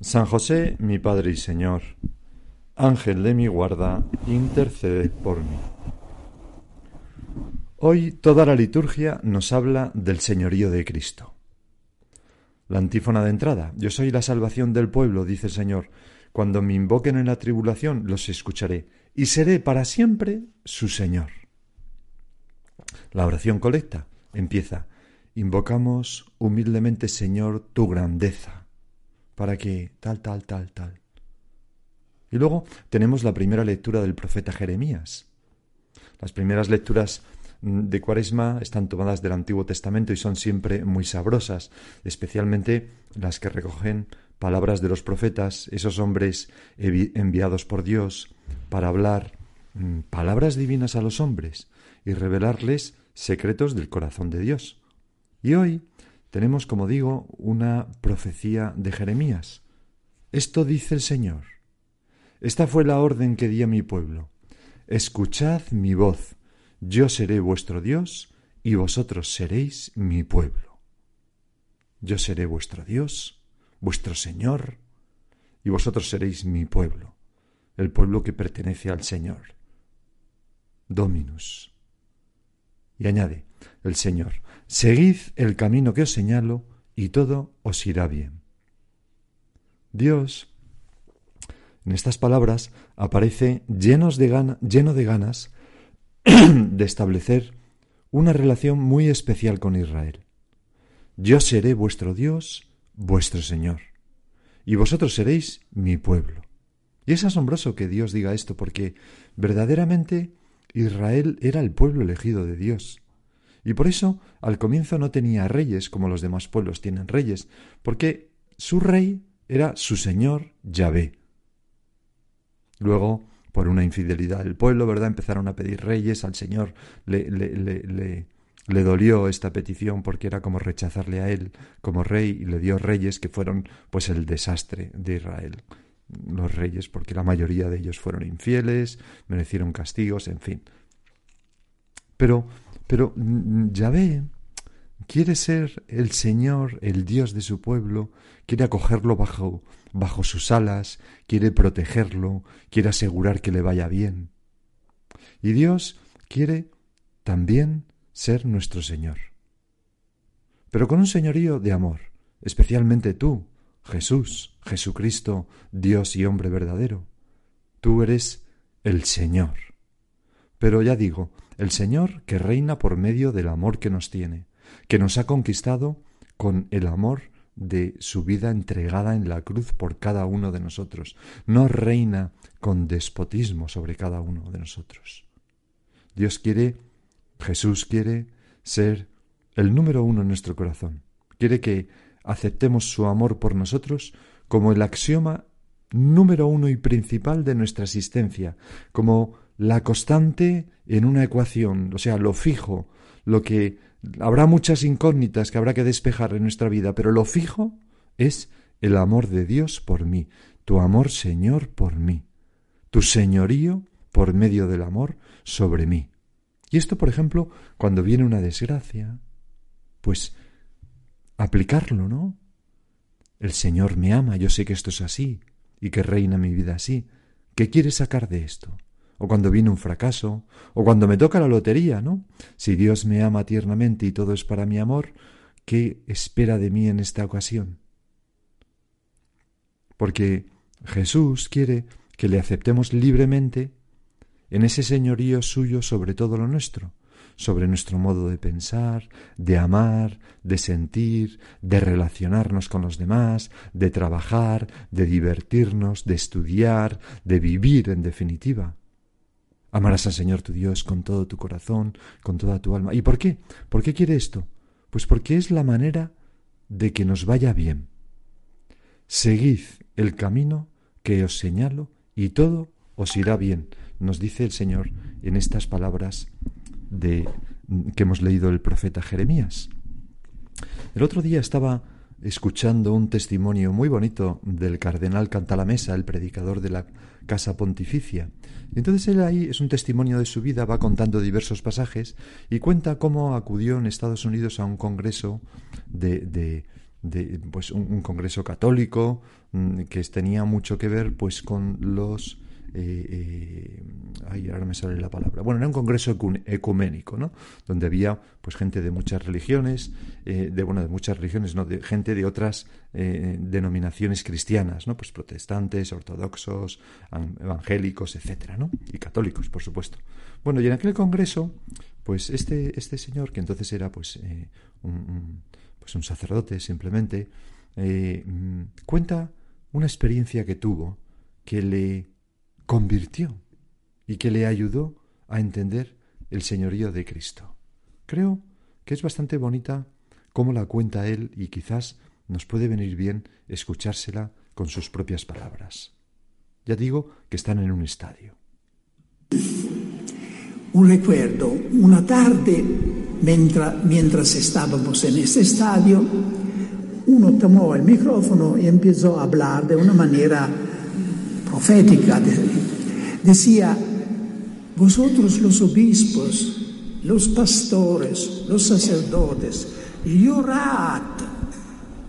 San José, mi Padre y Señor, Ángel de mi guarda, intercede por mí. Hoy toda la liturgia nos habla del señorío de Cristo. La antífona de entrada, yo soy la salvación del pueblo, dice el Señor, cuando me invoquen en la tribulación los escucharé, y seré para siempre su Señor. La oración colecta empieza, invocamos humildemente, Señor, tu grandeza para que tal, tal, tal, tal. Y luego tenemos la primera lectura del profeta Jeremías. Las primeras lecturas mm, de Cuaresma están tomadas del Antiguo Testamento y son siempre muy sabrosas, especialmente las que recogen palabras de los profetas, esos hombres enviados por Dios para hablar mm, palabras divinas a los hombres y revelarles secretos del corazón de Dios. Y hoy tenemos, como digo, una profecía de Jeremías. Esto dice el Señor. Esta fue la orden que di a mi pueblo. Escuchad mi voz, yo seré vuestro Dios y vosotros seréis mi pueblo. Yo seré vuestro Dios, vuestro Señor, y vosotros seréis mi pueblo, el pueblo que pertenece al Señor. Dominus. Y añade el Señor, Seguid el camino que os señalo y todo os irá bien. Dios, en estas palabras, aparece llenos de lleno de ganas de establecer una relación muy especial con Israel. Yo seré vuestro Dios, vuestro Señor, y vosotros seréis mi pueblo. Y es asombroso que Dios diga esto, porque verdaderamente Israel era el pueblo elegido de Dios. Y por eso al comienzo no tenía reyes como los demás pueblos tienen reyes, porque su rey era su señor Yahvé. Luego, por una infidelidad del pueblo, ¿verdad? Empezaron a pedir reyes, al Señor le, le, dolió esta petición porque era como rechazarle a él como rey y le dio reyes que fueron pues el desastre de Israel. Los reyes, porque la mayoría de ellos fueron infieles, merecieron castigos, en fin. Pero pero mm, Yahvé quiere ser el Señor, el Dios de su pueblo, quiere acogerlo bajo, bajo sus alas, quiere protegerlo, quiere asegurar que le vaya bien. Y Dios quiere también ser nuestro Señor. Pero con un señorío de amor, especialmente tú, Jesús, Jesucristo, Dios y hombre verdadero. Tú eres el Señor. Pero ya digo, el Señor que reina por medio del amor que nos tiene, que nos ha conquistado con el amor de su vida entregada en la cruz por cada uno de nosotros. No reina con despotismo sobre cada uno de nosotros. Dios quiere, Jesús quiere ser el número uno en nuestro corazón. Quiere que aceptemos su amor por nosotros como el axioma número uno y principal de nuestra existencia, como la constante en una ecuación, o sea, lo fijo, lo que habrá muchas incógnitas que habrá que despejar en nuestra vida, pero lo fijo es el amor de Dios por mí, tu amor, Señor, por mí, tu señorío por medio del amor sobre mí. Y esto, por ejemplo, cuando viene una desgracia, pues aplicarlo, ¿no? El Señor me ama, yo sé que esto es así y que reina mi vida así. ¿Qué quiere sacar de esto? o cuando viene un fracaso, o cuando me toca la lotería, ¿no? Si Dios me ama tiernamente y todo es para mi amor, ¿qué espera de mí en esta ocasión? Porque Jesús quiere que le aceptemos libremente en ese señorío suyo sobre todo lo nuestro, sobre nuestro modo de pensar, de amar, de sentir, de relacionarnos con los demás, de trabajar, de divertirnos, de estudiar, de vivir en definitiva. Amarás al Señor tu Dios con todo tu corazón, con toda tu alma. ¿Y por qué? ¿Por qué quiere esto? Pues porque es la manera de que nos vaya bien. Seguid el camino que os señalo y todo os irá bien, nos dice el Señor en estas palabras de que hemos leído el profeta Jeremías. El otro día estaba escuchando un testimonio muy bonito del cardenal Cantalamesa, el predicador de la Casa Pontificia. Entonces él ahí es un testimonio de su vida, va contando diversos pasajes y cuenta cómo acudió en Estados Unidos a un congreso de, de, pues un, congreso católico mm, que tenía mucho que ver pues con los eh, eh, ay, ahora me sale la palabra. Bueno, era un congreso ecuménico, ¿no? Donde había pues gente de muchas religiones, eh, de bueno, de muchas religiones, de gente de otras denominaciones cristianas, ¿no? Pues protestantes, ortodoxos, evangélicos, etcétera, ¿no? Y católicos, por supuesto. Bueno, y en aquel congreso, pues este, este señor, que entonces era pues un, un, pues un sacerdote simplemente, mm, cuenta una experiencia que tuvo que le convirtió y que le ayudó a entender el señorío de Cristo. Creo que es bastante bonita cómo la cuenta él y quizás nos puede venir bien escuchársela con sus propias palabras. Ya digo que están en un estadio. Un recuerdo, una tarde, mientras, mientras estábamos en ese estadio, uno tomó el micrófono y empezó a hablar de una manera profética. Decía, vosotros los obispos, los pastores, los sacerdotes, llorad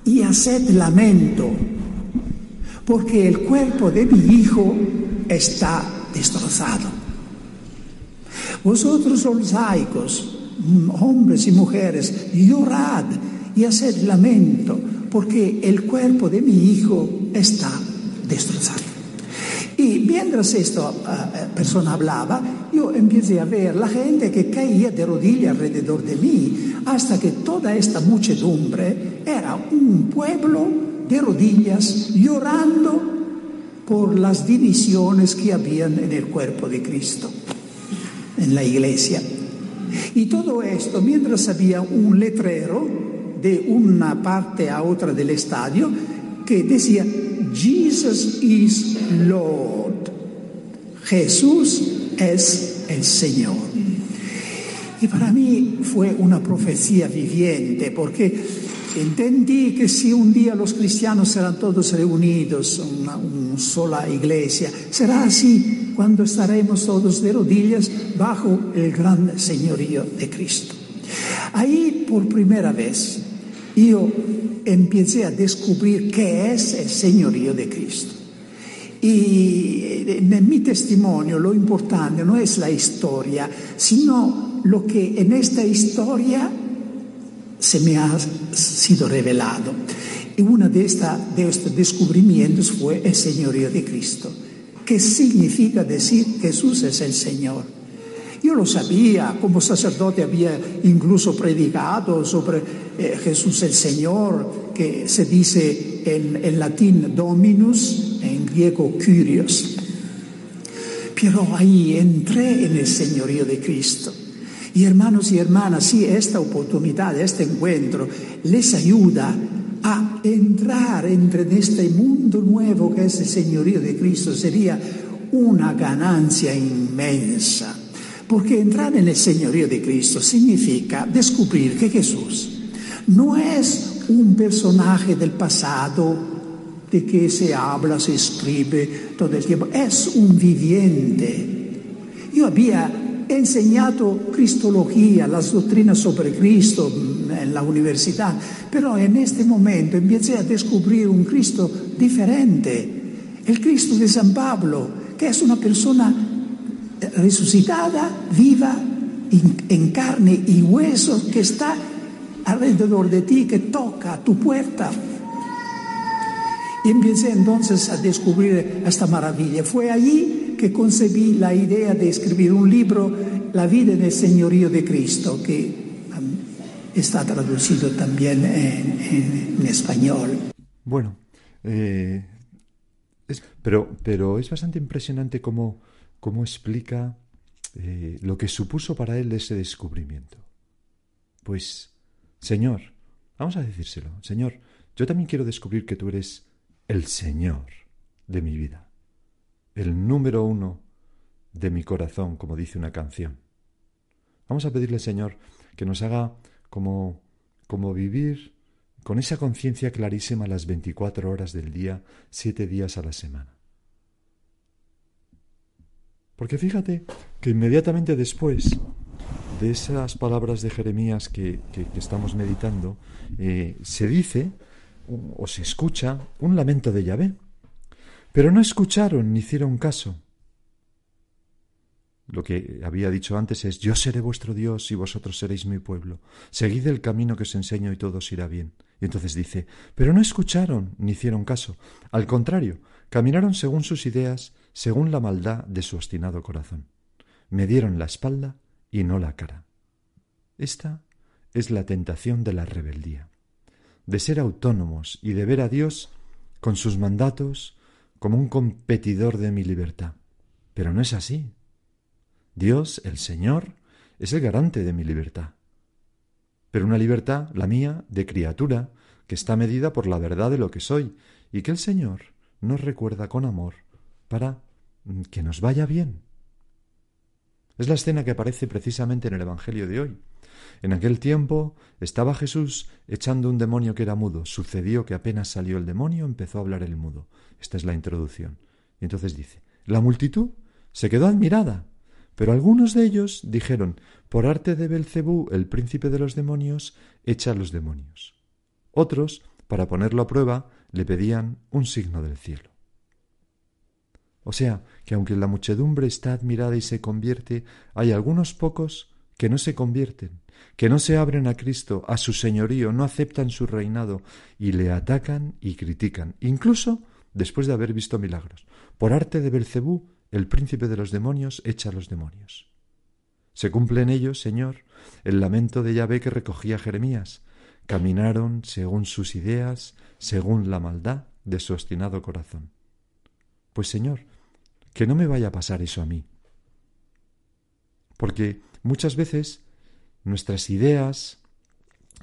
y haced lamento, porque el cuerpo de mi hijo está destrozado. Vosotros los laicos, hombres y mujeres, llorad y haced lamento, porque el cuerpo de mi hijo está destrozado. Y mientras esta uh, persona hablaba, yo empecé a ver la gente que caía de rodillas alrededor de mí, hasta que toda esta muchedumbre era un pueblo de rodillas llorando por las divisiones que habían en el cuerpo de Cristo, en la iglesia. Y todo esto mientras había un letrero de una parte a otra del estadio que decía Jesus is Lord. Jesús es el Señor. Y para mí fue una profecía viviente, porque entendí que si un día los cristianos serán todos reunidos, una, una sola iglesia, será así cuando estaremos todos de rodillas bajo el gran señorío de Cristo. Ahí por primera vez yo empecé a descubrir qué es el señorío de Cristo. Y en mi testimonio lo importante no es la historia, sino lo que en esta historia se me ha sido revelado. Y uno de, esta, de estos descubrimientos fue el señorío de Cristo. ¿Qué significa decir Jesús es el Señor? Yo lo sabía, como sacerdote había incluso predicado sobre eh, Jesús el Señor, que se dice en, en latín Dominus, en griego Kyrios. Pero ahí entré en el señorío de Cristo. Y hermanos y hermanas, si esta oportunidad, este encuentro les ayuda a entrar entre este mundo nuevo que es el señorío de Cristo, sería una ganancia inmensa. Porque entrar en el señorío de Cristo significa descubrir que Jesús no es un personaje del pasado de que se habla, se escribe todo el tiempo, es un viviente. Yo había enseñado cristología, las doctrinas sobre Cristo en la universidad, pero en este momento empecé a descubrir un Cristo diferente, el Cristo de San Pablo, que es una persona resucitada, viva, en carne y hueso, que está alrededor de ti, que toca tu puerta. Y empecé entonces a descubrir esta maravilla. Fue allí que concebí la idea de escribir un libro, La vida en el señorío de Cristo, que está traducido también en, español. Bueno, eh, pero, pero es bastante impresionante cómo cómo explica eh, lo que supuso para él ese descubrimiento. Pues, Señor, vamos a decírselo, Señor, yo también quiero descubrir que tú eres el Señor de mi vida. el número uno de mi corazón, como dice una canción. Vamos a pedirle, Señor, que nos haga como, como vivir con esa conciencia clarísima las 24 horas del día, siete días a la semana. Porque fíjate que inmediatamente después de esas palabras de Jeremías que, estamos meditando, eh, se dice o se escucha un lamento de Yahvé. Pero no escucharon ni hicieron caso. Lo que había dicho antes es, yo seré vuestro Dios y vosotros seréis mi pueblo. Seguid el camino que os enseño y todo os irá bien. Y entonces dice, pero no escucharon ni hicieron caso. Al contrario, caminaron según sus ideas, según la maldad de su obstinado corazón. Me dieron la espalda y no la cara. Esta es la tentación de la rebeldía, de ser autónomos y de ver a Dios con sus mandatos como un competidor de mi libertad. Pero no es así. Dios, el Señor, es el garante de mi libertad. Pero una libertad, la mía, de criatura, que está medida por la verdad de lo que soy, y que el Señor nos recuerda con amor para que nos vaya bien. Es la escena que aparece precisamente en el Evangelio de hoy. En aquel tiempo estaba Jesús echando un demonio que era mudo. Sucedió que apenas salió el demonio empezó a hablar el mudo. Esta es la introducción. Y entonces dice, la multitud se quedó admirada pero algunos de ellos dijeron, por arte de Belcebú, el príncipe de los demonios, echa a los demonios. Otros, para ponerlo a prueba, le pedían un signo del cielo. O sea, que aunque la muchedumbre está admirada y se convierte, hay algunos pocos que no se convierten, que no se abren a Cristo, a su señorío, no aceptan su reinado y le atacan y critican, incluso después de haber visto milagros. Por arte de Belcebú el príncipe de los demonios echa a los demonios. Se cumple en ellos, Señor, el lamento de Yahvé que recogía Jeremías. Caminaron según sus ideas, según la maldad de su obstinado corazón. Pues, Señor, que no me vaya a pasar eso a mí. Porque muchas veces nuestras ideas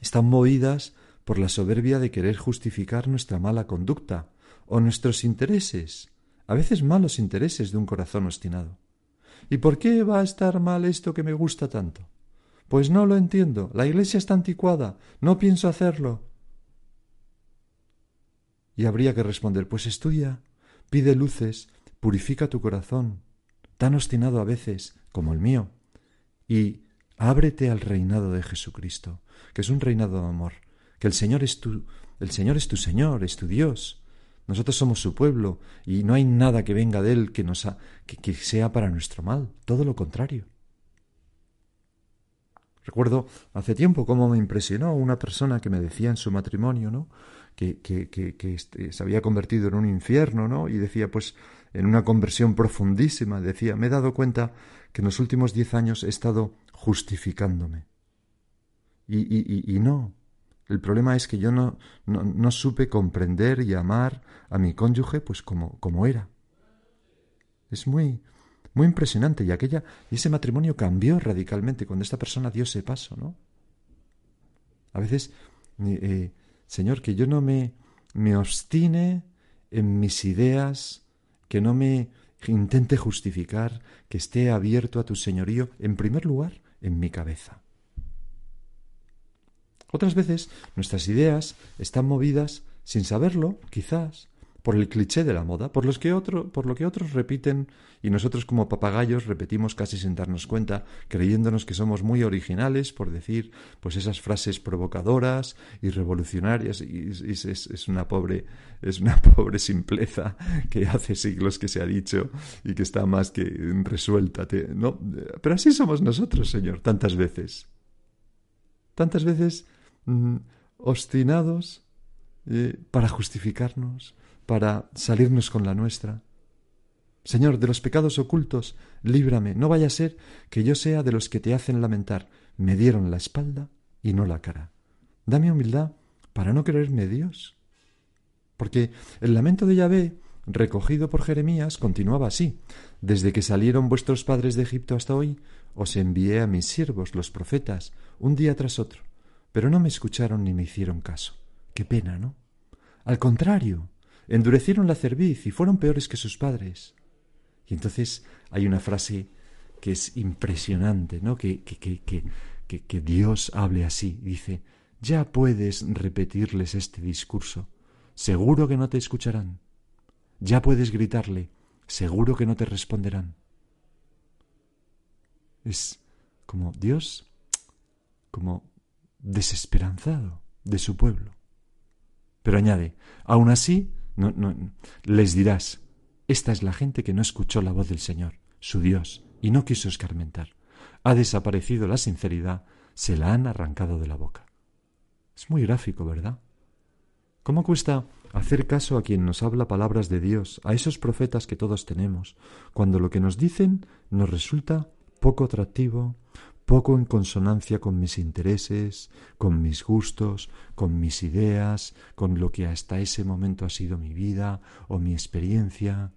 están movidas por la soberbia de querer justificar nuestra mala conducta o nuestros intereses a veces malos intereses de un corazón obstinado. ¿Y por qué va a estar mal esto que me gusta tanto? Pues no lo entiendo. La iglesia está anticuada. No pienso hacerlo. Y habría que responder pues estudia, pide luces, purifica tu corazón, tan obstinado a veces como el mío, y ábrete al reinado de Jesucristo, que es un reinado de amor, que el Señor es tu, el Señor es tu Señor, es tu Dios, nosotros somos su pueblo y no hay nada que venga de él que, nos que, sea para nuestro mal, todo lo contrario. Recuerdo hace tiempo cómo me impresionó una persona que me decía en su matrimonio, ¿no? Que, que, que, este, se había convertido en un infierno, ¿no? Y decía, pues, en una conversión profundísima, decía, me he dado cuenta que en los últimos diez años he estado justificándome. Y, y, y no, el problema es que yo no, no, supe comprender y amar a mi cónyuge pues como, como era. Es muy, muy impresionante y aquella y ese matrimonio cambió radicalmente cuando esta persona dio ese paso, ¿no? A veces, eh, Señor, que yo no me, me obstine en mis ideas, que no me intente justificar, que esté abierto a tu señorío, en primer lugar, en mi cabeza. Otras veces nuestras ideas están movidas, sin saberlo, quizás, por el cliché de la moda, por, lo que otros repiten y nosotros como papagayos repetimos casi sin darnos cuenta, creyéndonos que somos muy originales por decir pues esas frases provocadoras y revolucionarias y, es, una pobre es una pobre simpleza que hace siglos que se ha dicho y que está más que resuelta. Pero así somos nosotros, Señor, tantas veces. Tantas veces Mm, obstinados eh, para justificarnos, para salirnos con la nuestra. Señor, de los pecados ocultos, líbrame, no vaya a ser que yo sea de los que te hacen lamentar. Me dieron la espalda y no la cara. Dame humildad para no creerme Dios. Porque el lamento de Yahvé, recogido por Jeremías, continuaba así. Desde que salieron vuestros padres de Egipto hasta hoy, os envié a mis siervos, los profetas, un día tras otro pero no me escucharon ni me hicieron caso. Qué pena, ¿no? Al contrario, endurecieron la cerviz y fueron peores que sus padres. Y entonces hay una frase que es impresionante, ¿no? Que, que, que, que, que Dios hable así. Dice, ya puedes repetirles este discurso. Seguro que no te escucharán. Ya puedes gritarle. Seguro que no te responderán. Es como Dios, como desesperanzado de su pueblo. Pero añade, aún así, no, no, les dirás, esta es la gente que no escuchó la voz del Señor, su Dios, y no quiso escarmentar. Ha desaparecido la sinceridad, se la han arrancado de la boca. Es muy gráfico, ¿verdad? ¿Cómo cuesta hacer caso a quien nos habla palabras de Dios, a esos profetas que todos tenemos, cuando lo que nos dicen nos resulta poco atractivo, poco en consonancia con mis intereses, con mis gustos, con mis ideas, con lo que hasta ese momento ha sido mi vida o mi experiencia.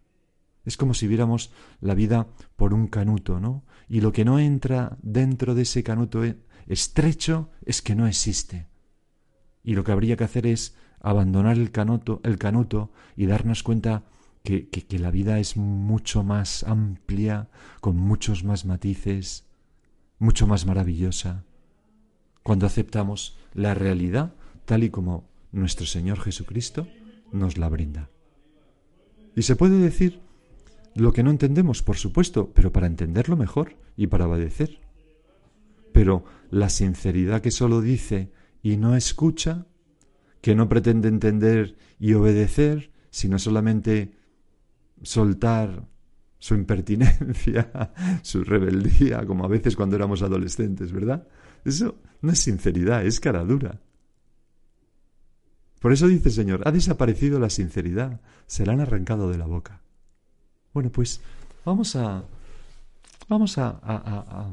Es como si viéramos la vida por un canuto, ¿no? Y lo que no entra dentro de ese canuto e-, estrecho es que no existe. Y lo que habría que hacer es abandonar el canuto, el canuto y darnos cuenta que, que, que la vida es mucho más amplia, con muchos más matices, mucho más maravillosa, cuando aceptamos la realidad tal y como nuestro Señor Jesucristo nos la brinda. Y se puede decir lo que no entendemos, por supuesto, pero para entenderlo mejor y para obedecer. Pero la sinceridad que solo dice y no escucha, que no pretende entender y obedecer, sino solamente soltar su impertinencia, su rebeldía, como a veces cuando éramos adolescentes, ¿verdad? Eso no es sinceridad, es cara dura. Por eso dice el Señor, ha desaparecido la sinceridad, se la han arrancado de la boca. Bueno, pues vamos a, vamos a, a, a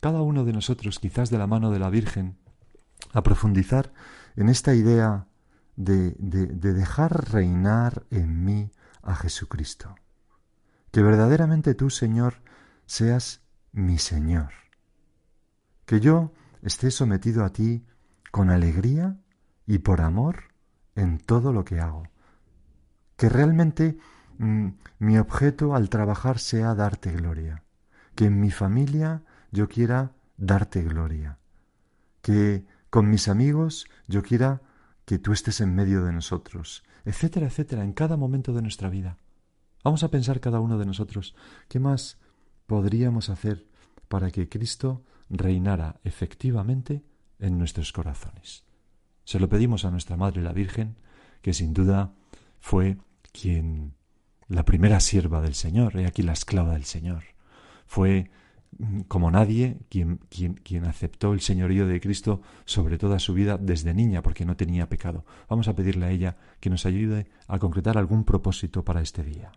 cada uno de nosotros, quizás de la mano de la Virgen, a profundizar en esta idea de, de, de dejar reinar en mí a Jesucristo que verdaderamente tú, Señor, seas mi Señor. Que yo esté sometido a ti con alegría y por amor en todo lo que hago. Que realmente mm, mi objeto al trabajar sea darte gloria. Que en mi familia yo quiera darte gloria. Que con mis amigos yo quiera que tú estés en medio de nosotros, etcétera, etcétera, en cada momento de nuestra vida. Vamos a pensar cada uno de nosotros qué más podríamos hacer para que Cristo reinara efectivamente en nuestros corazones. Se lo pedimos a nuestra Madre la Virgen, que sin duda fue quien la primera sierva del Señor, y aquí la esclava del Señor. Fue mm, como nadie quien, quien, quien aceptó el señorío de Cristo sobre toda su vida desde niña, porque no tenía pecado. Vamos a pedirle a ella que nos ayude a concretar algún propósito para este día.